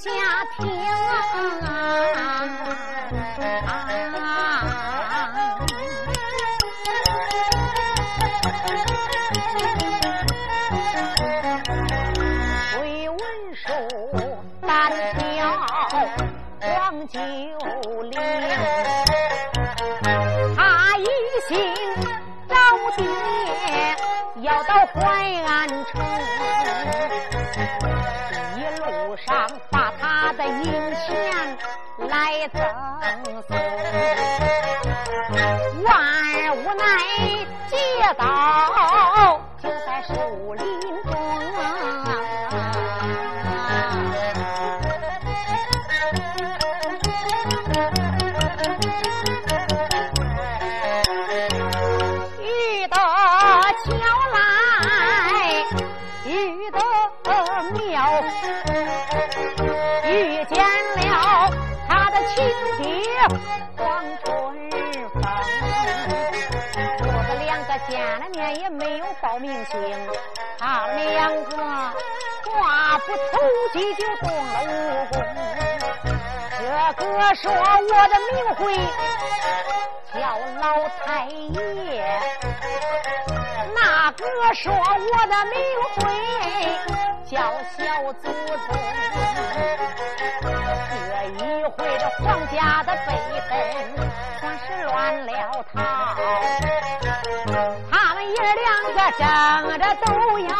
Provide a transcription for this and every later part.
下听、啊。玉德巧来玉德妙遇见了他的亲爹黄春风父子两个见了面也没有报名姓他两个话不投机就动了武功这个说我的名讳叫老太爷，那个说我的名讳叫小祖宗。这一回这皇家的辈分算是乱了套，他们爷两个争着都要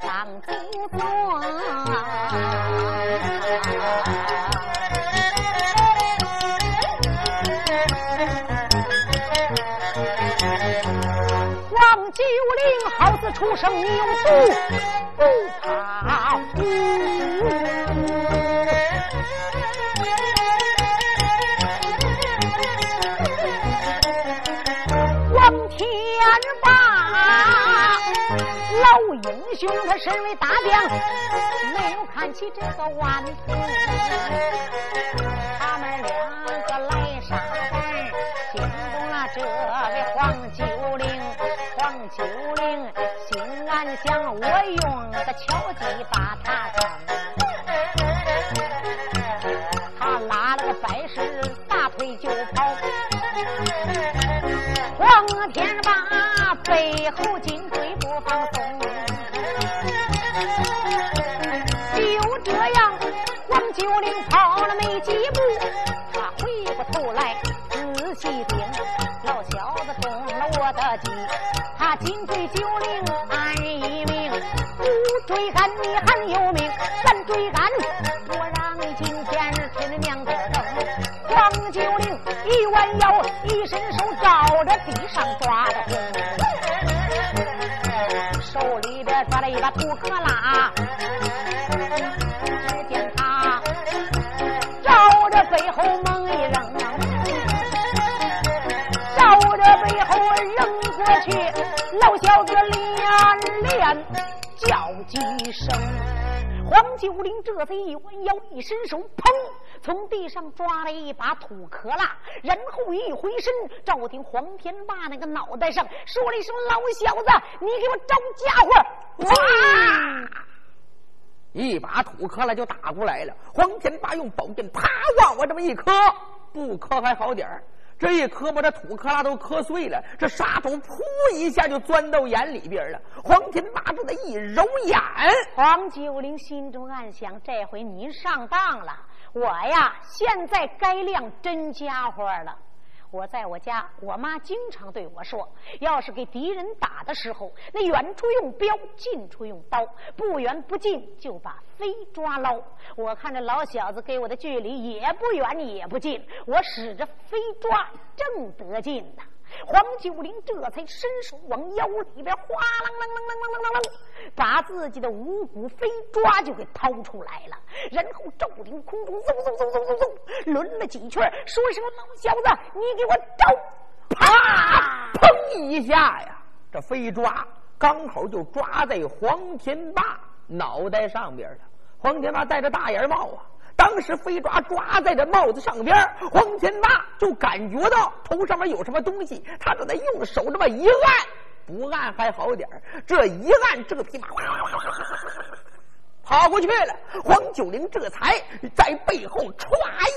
当祖宗。龄好似出生牛犊，不怕虎。王天霸，老英雄，他身为大将，没有看起这个万岁。他们想：我用个巧计把他坑。他腰，一伸手照着地上抓的，手里边抓了一把土坷拉，只见他照着背后猛一扔，照着背后扔过去。老小子连连叫几声，黄九龄这才一弯腰，一伸手，砰，从地上抓了一把土坷拉，然后一回身，赵廷黄天霸那个脑袋上说了一声：“老小子，你给我招家伙！”哇，一把土坷拉就打过来了。黄天霸用宝剑啪往我这么一磕，不磕还好点儿。这一磕把这土坷拉都磕碎了，这沙土噗一下就钻到眼里边了。黄天霸这的一揉眼，黄九龄心中暗想：这回您上当了，我呀现在该亮真家伙了。我在我家，我妈经常对我说：要是给敌人打的时候，那远处用镖，近处用刀，不远不近，就把飞抓捞。我看这老小子给我的距离也不远也不近，我使着飞抓正得劲呢。黄九龄这才伸手往腰里边哗啷啷啷啷啷啷啷啷，把自己的五股飞抓就给掏出来了，然后照顶空中嗖嗖嗖嗖嗖嗖抡了几圈，说声老小子，你给我招！啪！砰一下呀，这飞抓刚好就抓在黄天霸脑袋上边了。黄天霸戴着大檐帽啊。当时飞抓抓在这帽子上边，黄天霸就感觉到头上面有什么东西，他就在用手这么一按，不按还好点这一按，这匹马跑过去了。黄九龄这才在背后歘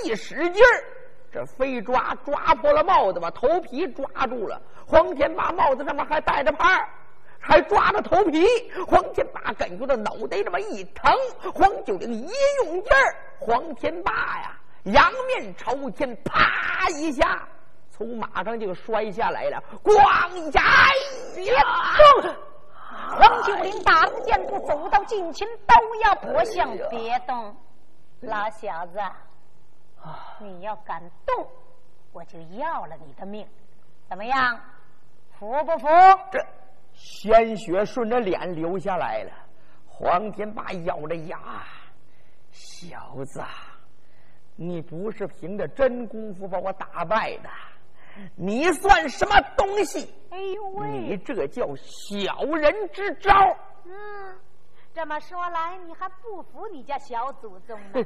一使劲儿，这飞抓抓破了帽子，把头皮抓住了。黄天霸帽子上面还带着牌还抓着头皮，黄天霸感觉到脑袋这么一疼，黄九龄一用劲儿，黄天霸呀，仰面朝天，啪一下从马上就摔下来了，咣呀！动！黄九龄大步箭步走到近前，刀要拨向，别动，老小子，你要敢动，我就要了你的命，怎么样？服不服？这。鲜血顺着脸流下来了，黄天霸咬着牙：“小子，你不是凭着真功夫把我打败的，你算什么东西？哎呦喂！你这叫小人之招。嗯，这么说来，你还不服你家小祖宗呢？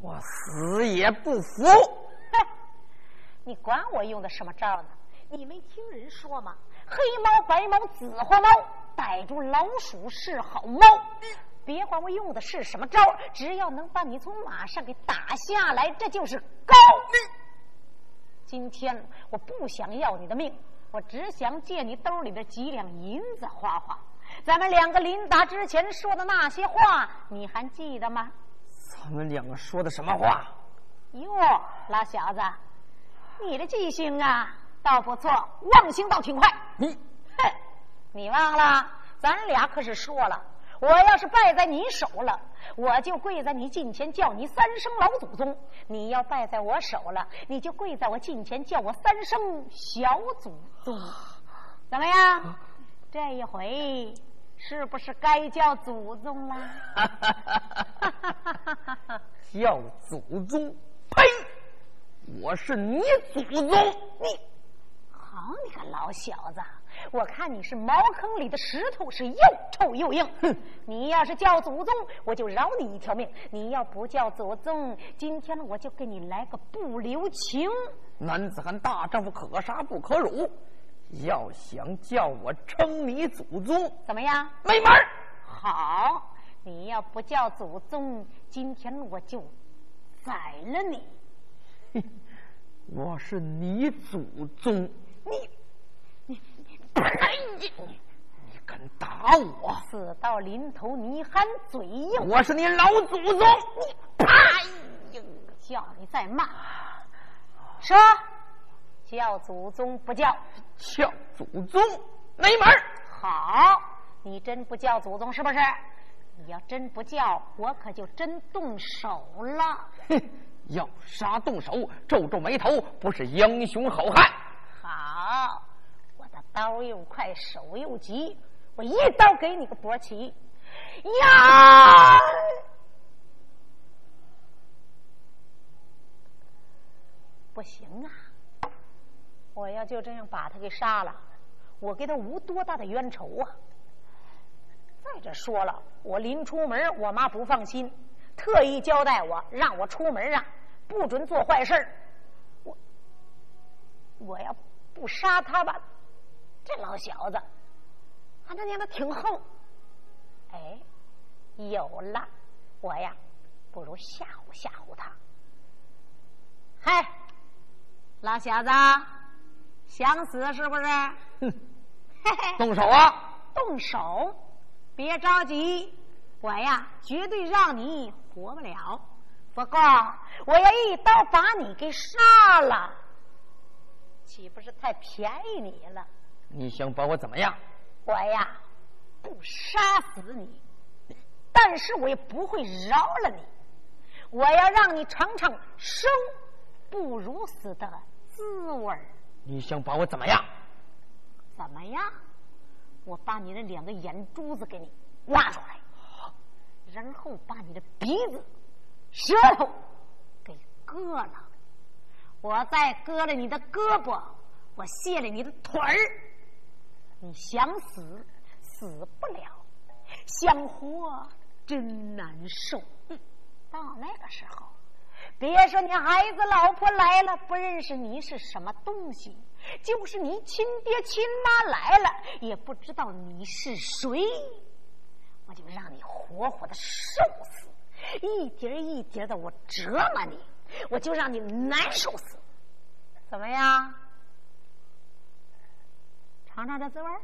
我死也不服！哼，你管我用的什么招呢？你没听人说吗？”黑猫、白猫、紫花猫，逮住老鼠是好猫。别管我用的是什么招，只要能把你从马上给打下来，这就是高。今天我不想要你的命，我只想借你兜里的几两银子花花。咱们两个临打之前说的那些话，你还记得吗？咱们两个说的什么话？哟，老小子，你的记性啊！倒不错，忘性倒挺快。你，哼，你忘了？咱俩可是说了，我要是败在你手了，我就跪在你近前叫你三声老祖宗；你要败在我手了，你就跪在我近前叫我三声小祖宗。怎么样？这一回是不是该叫祖宗了？叫祖宗？呸！我是你祖宗，你。好你个老小子！我看你是茅坑里的石头，是又臭又硬。哼！你要是叫祖宗，我就饶你一条命；你要不叫祖宗，今天我就给你来个不留情。男子汉大丈夫，可杀不可辱。要想叫我称你祖宗，怎么样？没门好，你要不叫祖宗，今天我就宰了你。我是你祖宗。你你哎你你敢打我？死到临头你还嘴硬！我是你老祖宗！你 哎呀！叫你再骂，说叫祖宗不叫，叫祖宗没门好，你真不叫祖宗是不是？你要真不叫，我可就真动手了。哼，要杀动手，皱皱眉头，不是英雄好汉。刀又快，手又急，我一刀给你个脖起呀！不行啊！我要就这样把他给杀了，我跟他无多大的冤仇啊！再者说了，我临出门，我妈不放心，特意交代我，让我出门啊，不准做坏事我我要。不杀他吧，这老小子，俺他娘的挺横。哎，有了，我呀，不如吓唬吓唬他。嗨，老小子，想死是不是？哼，动手啊！动手，别着急，我呀，绝对让你活不了。不过，我要一刀把你给杀了。岂不是太便宜你了？你想把我怎么样？我呀，不杀死你，但是我也不会饶了你。我要让你尝尝生不如死的滋味儿。你想把我怎么样？怎么样？我把你的两个眼珠子给你挖出来，然后把你的鼻子、舌头给割了。我再割了你的胳膊，我卸了你的腿儿。你想死死不了，想活真难受。到那个时候，别说你孩子老婆来了不认识你是什么东西，就是你亲爹亲妈来了也不知道你是谁，我就让你活活的受死，一点一点的我折磨你，我就让你难受死，怎么样？尝尝这滋味儿？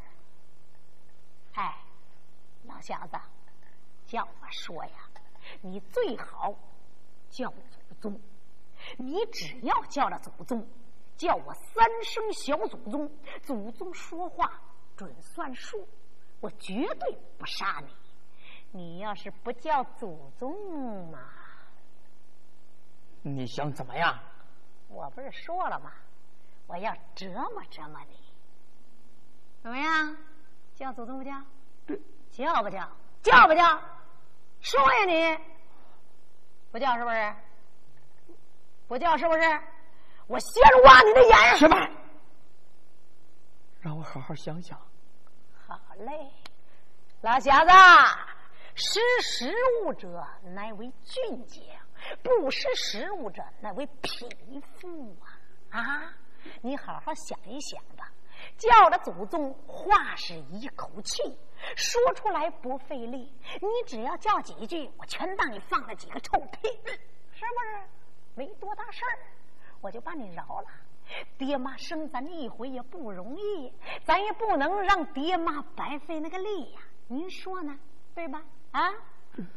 哎，老小子，叫我说呀。你最好叫祖宗，你只要叫了祖宗，叫我三声小祖宗，祖宗说话准算数，我绝对不杀你。你要是不叫祖宗嘛，你想怎么样？我不是说了吗？我要折磨折磨你，怎么样？叫祖宗不叫？叫不叫？叫不叫？说呀你，不叫是不是？不叫是不是？我先挖你的眼！什么？让我好好想想。好嘞，老小子，识时务者乃为俊杰，不识时务者乃为匹夫啊！啊，你好好想一想吧。叫了祖宗，话是一口气。说出来不费力，你只要叫几句，我全当你放了几个臭屁，是不是？没多大事儿，我就把你饶了。爹妈生咱这一回也不容易，咱也不能让爹妈白费那个力呀。您说呢？对吧？啊，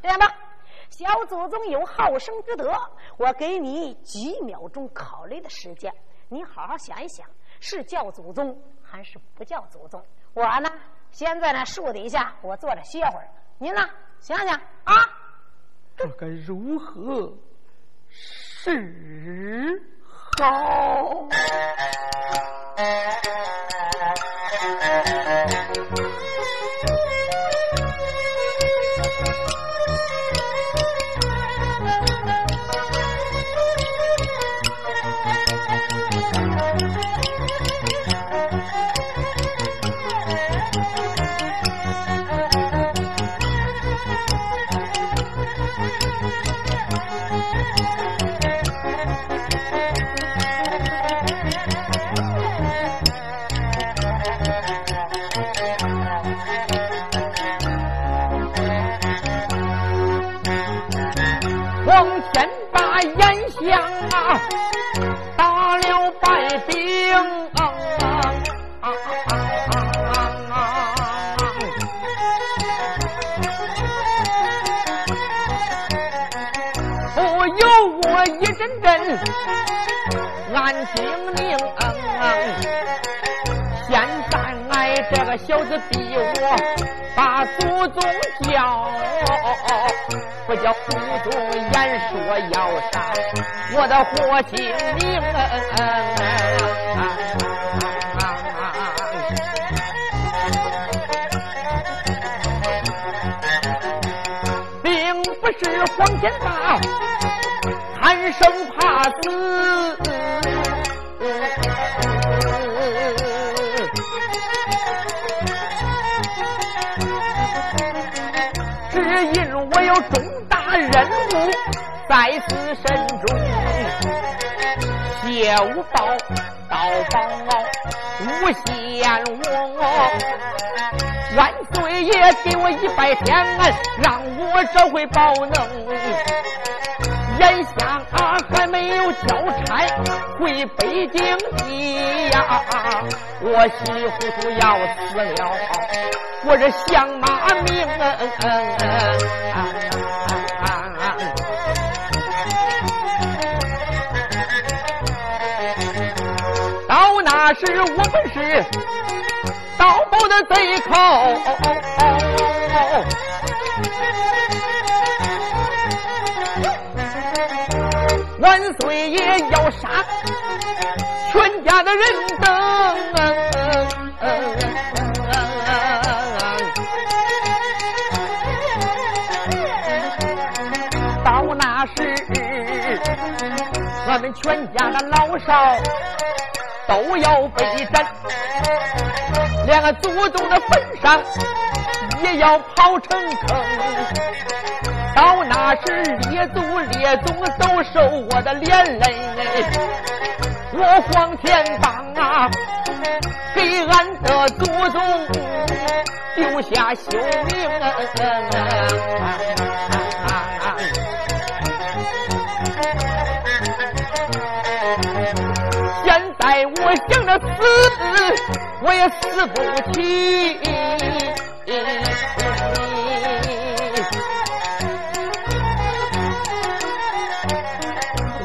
这样吧，小祖宗有好生之德，我给你几秒钟考虑的时间，你好好想一想，是叫祖宗还是不叫祖宗？我呢？先在那树底下，我坐着歇会儿。您呢？想想啊，这该如何是好？小子逼我把祖宗叫，不叫祖宗言说要杀我的活性命，并不是黄天霸贪生怕死。因我有重大任务在此身中，谢无报，道报无限我，万岁爷给我一百天，让我找回宝能。眼下还没有交差回北京的呀，我稀里糊涂要死了，我这相马命啊。到那时我们是盗宝的贼寇，万岁爷要杀全家的人等。我们全家的老少都要被斩，连个祖宗的坟上也要刨成坑。到那时列祖列宗都受我的连累，我黄天帮啊，给俺的祖宗丢下性命。待。我想着死，我也死不起。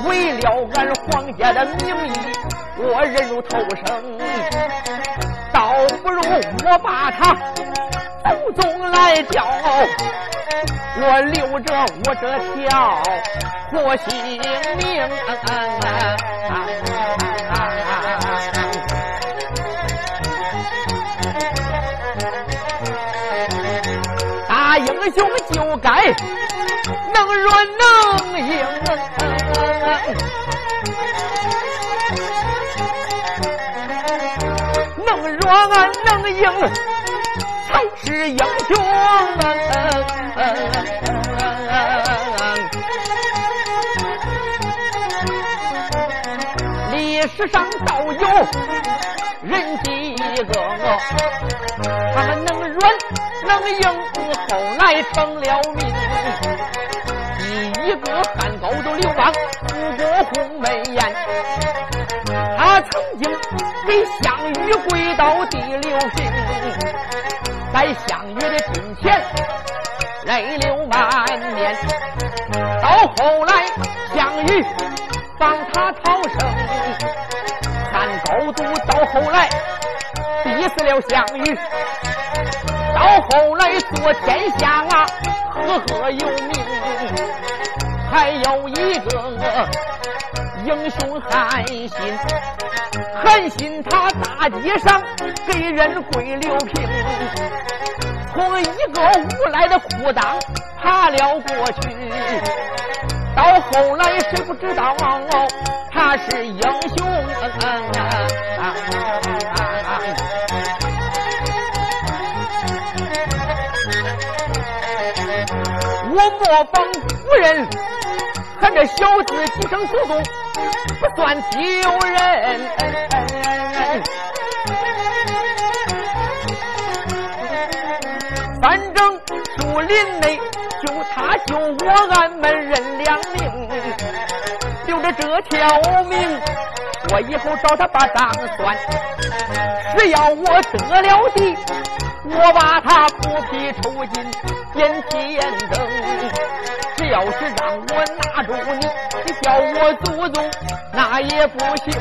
为了俺皇家的名义，我忍辱偷生，倒不如我把他祖宗来叫，我留着我这条活性命。英雄就该能软能硬，能软能硬才是英雄。历史上倒有人几个，他们能软能硬。后来成了名，第一个汉高祖刘邦不过鸿门宴，他曾经为项羽跪到地流平，在项羽的跟前泪流满面。到后来项羽帮他逃生，汉高祖到后来逼死了项羽。到后来做天下啊，赫赫有名。还有一个英雄韩信，韩信他大街上给人跪六平，从一个无赖的裤裆爬了过去。到后来谁不知道他是英雄？我模仿夫人，喊这小子几声祖宗，不算丢人。反正树林内就他救我，俺们认两命，留着这条命，我以后找他把账算。只要我得了地，我把他剥皮抽筋，点天灯。只要是让我拿住你，你叫我祖宗那也不行。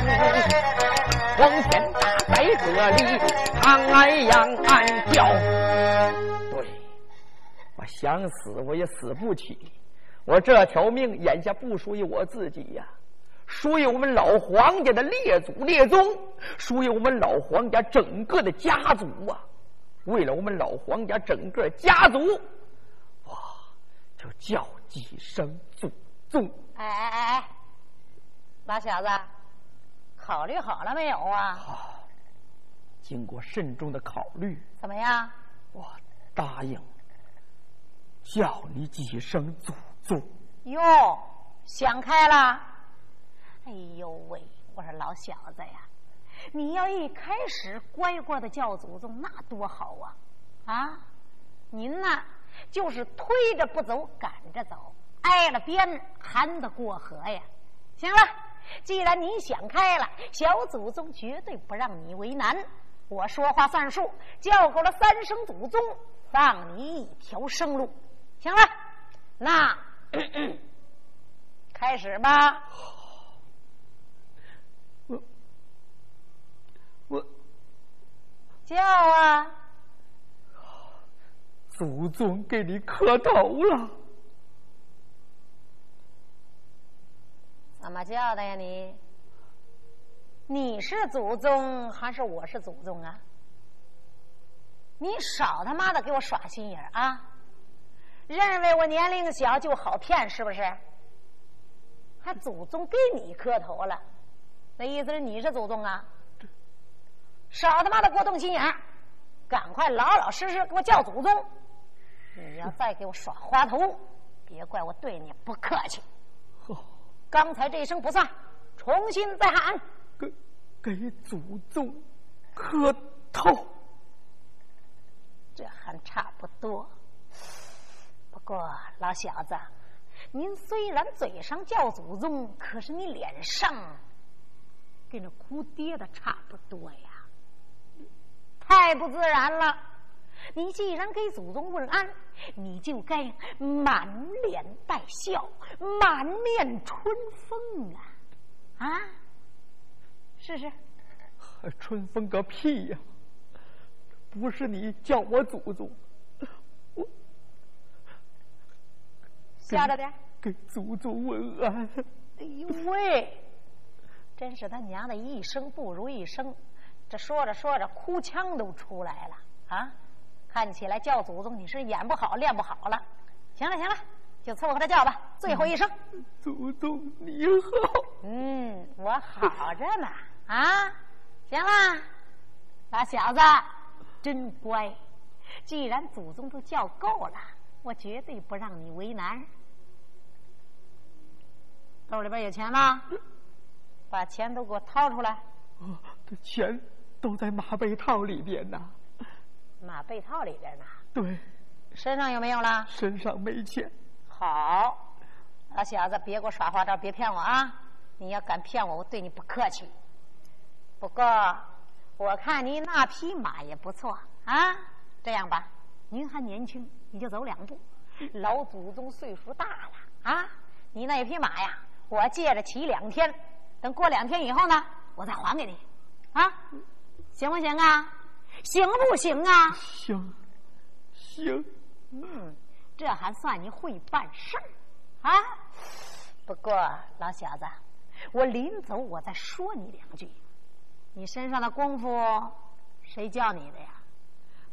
黄天大在这里，长安阳暗叫。对，我想死我也死不起。我这条命眼下不属于我自己呀。属于我们老黄家的列祖列宗，属于我们老黄家整个的家族啊！为了我们老黄家整个家族，哇，就叫几声祖宗！哎哎哎哎，老小子，考虑好了没有啊？好，经过慎重的考虑，怎么样？我答应叫你几声祖宗。哟，想开了。哎呦喂！我说老小子呀，你要一开始乖乖的叫祖宗，那多好啊！啊，您呢就是推着不走，赶着走，挨了鞭还得过河呀。行了，既然你想开了，小祖宗绝对不让你为难。我说话算数，叫够了三声祖宗，放你一条生路。行了，那 开始吧。我叫啊！祖宗给你磕头了。怎么叫的呀你？你是祖宗还是我是祖宗啊？你少他妈的给我耍心眼啊！认为我年龄小就好骗是不是？还祖宗给你磕头了，那意思是你是祖宗啊？少他妈的给我动心眼赶快老老实实给我叫祖宗！你要再给我耍花头，别怪我对你不客气。刚才这一声不算，重新再喊。给给祖宗磕头，这还差不多。不过老小子，您虽然嘴上叫祖宗，可是你脸上跟那哭爹的差不多呀，太不自然了。你既然给祖宗问安，你就该满脸带笑，满面春风啊！啊，试试。春风个屁呀！不是你叫我祖宗，我吓着点，给祖宗问安。哎呦喂，真是他娘的一生不如一声，这说着说着哭腔都出来了啊！看起来叫祖宗你是演不好练不好了，行了行了，就凑合着叫吧，最后一声。祖宗你好。嗯，我好着呢啊！行了，老小子真乖。既然祖宗都叫够了，我绝对不让你为难。兜里边有钱吗？把钱都给我掏出来。哦，这钱都在马被套里边呢。马被套里边呢？对。身上有没有了？身上没钱。好，老小子，别给我耍花招，别骗我啊！你要敢骗我，我对你不客气。不过我看你那匹马也不错啊。这样吧，您还年轻，你就走两步。老祖宗岁数大了啊，你那匹马呀，我借着骑两天，等过两天以后呢，我再还给你，啊，行不行啊？行不行啊？行，行。嗯，这还算你会办事儿啊。不过老小子，我临走我再说你两句。你身上的功夫谁教你的呀？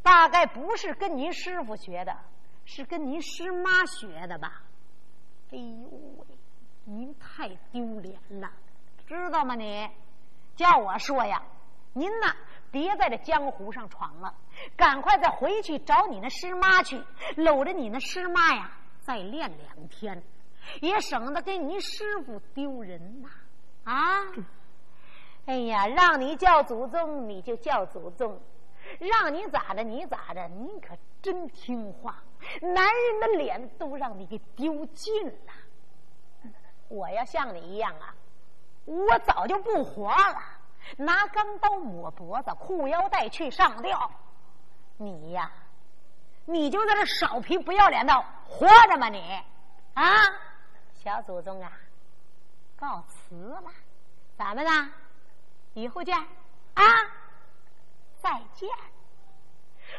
大概不是跟您师傅学的，是跟您师妈学的吧？哎呦喂，您太丢脸了，知道吗？你叫我说呀，您呐。别在这江湖上闯了，赶快再回去找你那师妈去，搂着你那师妈呀，再练两天，也省得给你师傅丢人呐！啊！哎呀，让你叫祖宗你就叫祖宗，让你咋着你咋着，你可真听话，男人的脸都让你给丢尽了。我要像你一样啊，我早就不活了。拿钢刀抹脖子，裤腰带去上吊。你呀，你就在这少皮不要脸的活着吗？你啊，小祖宗啊，告辞了，咱们呢，以后见啊，再见。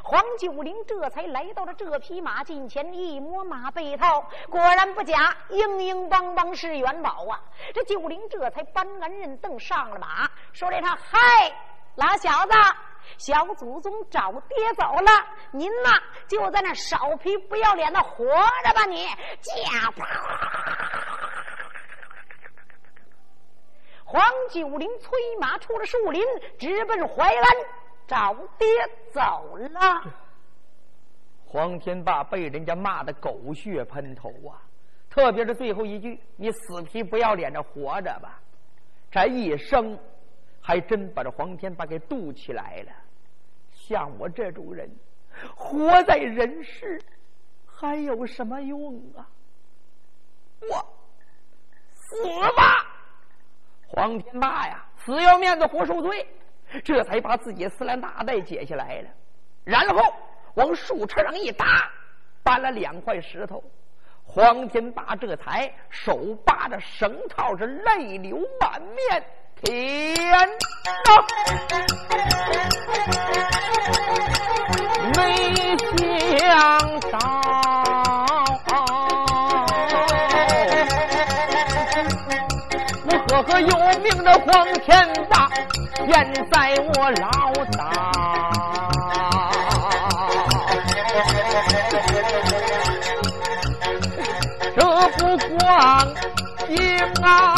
黄九龄这才来到了这匹马近前，一摸马背套，果然不假，硬硬邦邦是元宝啊！这九龄这才搬鞍认凳上了马，说了一声：“嗨，老小子，小祖宗找爹走了，您呐就在那少皮不要脸的活着吧！你驾！”黄九龄催马出了树林，直奔淮安。找爹走了，黄天霸被人家骂的狗血喷头啊！特别是最后一句：“你死皮不要脸的活着吧！”这一生还真把这黄天霸给渡起来了。像我这种人，活在人世还有什么用啊？我死吧！黄天霸呀，死要面子活受罪。这才把自己丝蓝大带解下来了，然后往树杈上一搭，搬了两块石头。黄天霸这才手扒着绳套，是泪流满面，天哪！没想到，我和有名的黄天霸现在我老大。这不光阴啊